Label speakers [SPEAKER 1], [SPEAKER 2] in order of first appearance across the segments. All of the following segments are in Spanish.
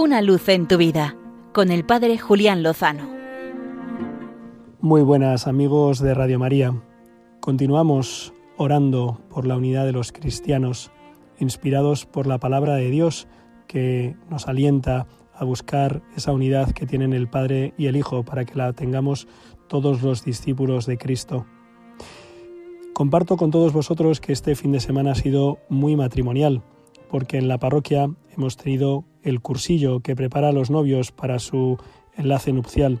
[SPEAKER 1] Una luz en tu vida con el Padre Julián Lozano.
[SPEAKER 2] Muy buenas amigos de Radio María. Continuamos orando por la unidad de los cristianos, inspirados por la palabra de Dios que nos alienta a buscar esa unidad que tienen el Padre y el Hijo para que la tengamos todos los discípulos de Cristo. Comparto con todos vosotros que este fin de semana ha sido muy matrimonial, porque en la parroquia hemos tenido el cursillo que prepara a los novios para su enlace nupcial.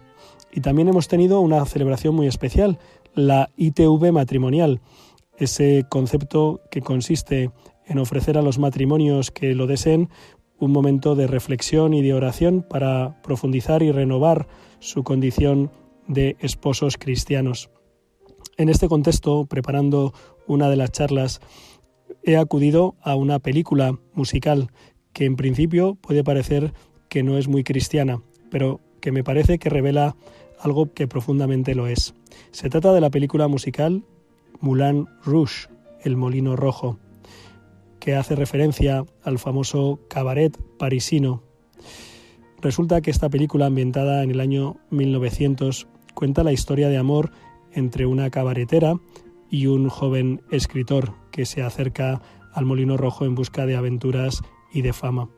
[SPEAKER 2] Y también hemos tenido una celebración muy especial, la ITV matrimonial, ese concepto que consiste en ofrecer a los matrimonios que lo deseen un momento de reflexión y de oración para profundizar y renovar su condición de esposos cristianos. En este contexto, preparando una de las charlas, he acudido a una película musical que en principio puede parecer que no es muy cristiana, pero que me parece que revela algo que profundamente lo es. Se trata de la película musical Moulin Rouge, El Molino Rojo, que hace referencia al famoso cabaret parisino. Resulta que esta película, ambientada en el año 1900, cuenta la historia de amor entre una cabaretera y un joven escritor que se acerca al Molino Rojo en busca de aventuras y de fama.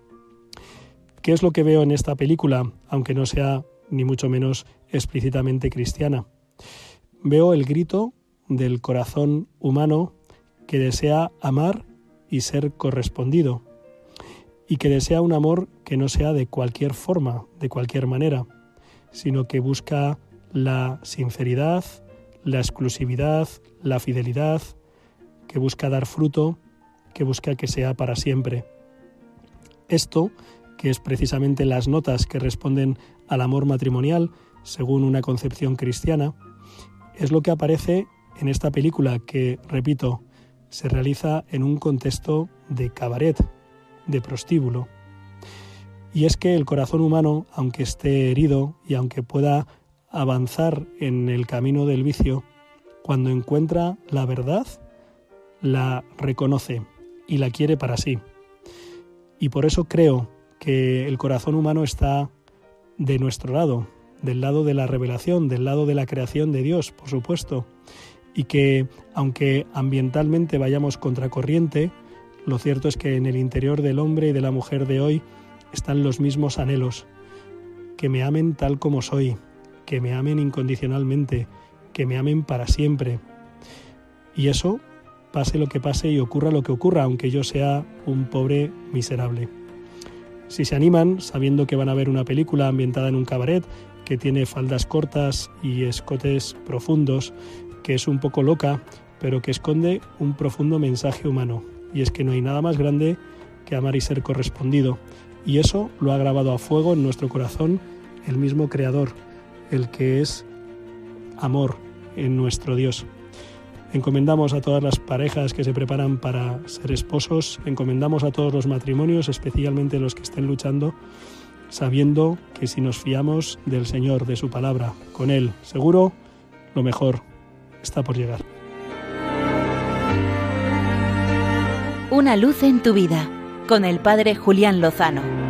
[SPEAKER 2] ¿Qué es lo que veo en esta película, aunque no sea ni mucho menos explícitamente cristiana? Veo el grito del corazón humano que desea amar y ser correspondido, y que desea un amor que no sea de cualquier forma, de cualquier manera, sino que busca la sinceridad, la exclusividad, la fidelidad, que busca dar fruto, que busca que sea para siempre. Esto, que es precisamente las notas que responden al amor matrimonial, según una concepción cristiana, es lo que aparece en esta película que, repito, se realiza en un contexto de cabaret, de prostíbulo. Y es que el corazón humano, aunque esté herido y aunque pueda avanzar en el camino del vicio, cuando encuentra la verdad, la reconoce y la quiere para sí. Y por eso creo que el corazón humano está de nuestro lado, del lado de la revelación, del lado de la creación de Dios, por supuesto, y que aunque ambientalmente vayamos contracorriente, lo cierto es que en el interior del hombre y de la mujer de hoy están los mismos anhelos, que me amen tal como soy, que me amen incondicionalmente, que me amen para siempre. Y eso, pase lo que pase y ocurra lo que ocurra, aunque yo sea un pobre miserable. Si se animan, sabiendo que van a ver una película ambientada en un cabaret, que tiene faldas cortas y escotes profundos, que es un poco loca, pero que esconde un profundo mensaje humano, y es que no hay nada más grande que amar y ser correspondido, y eso lo ha grabado a fuego en nuestro corazón el mismo Creador, el que es amor en nuestro Dios. Encomendamos a todas las parejas que se preparan para ser esposos, encomendamos a todos los matrimonios, especialmente los que estén luchando, sabiendo que si nos fiamos del Señor, de su palabra, con Él, seguro, lo mejor está por llegar.
[SPEAKER 1] Una luz en tu vida, con el Padre Julián Lozano.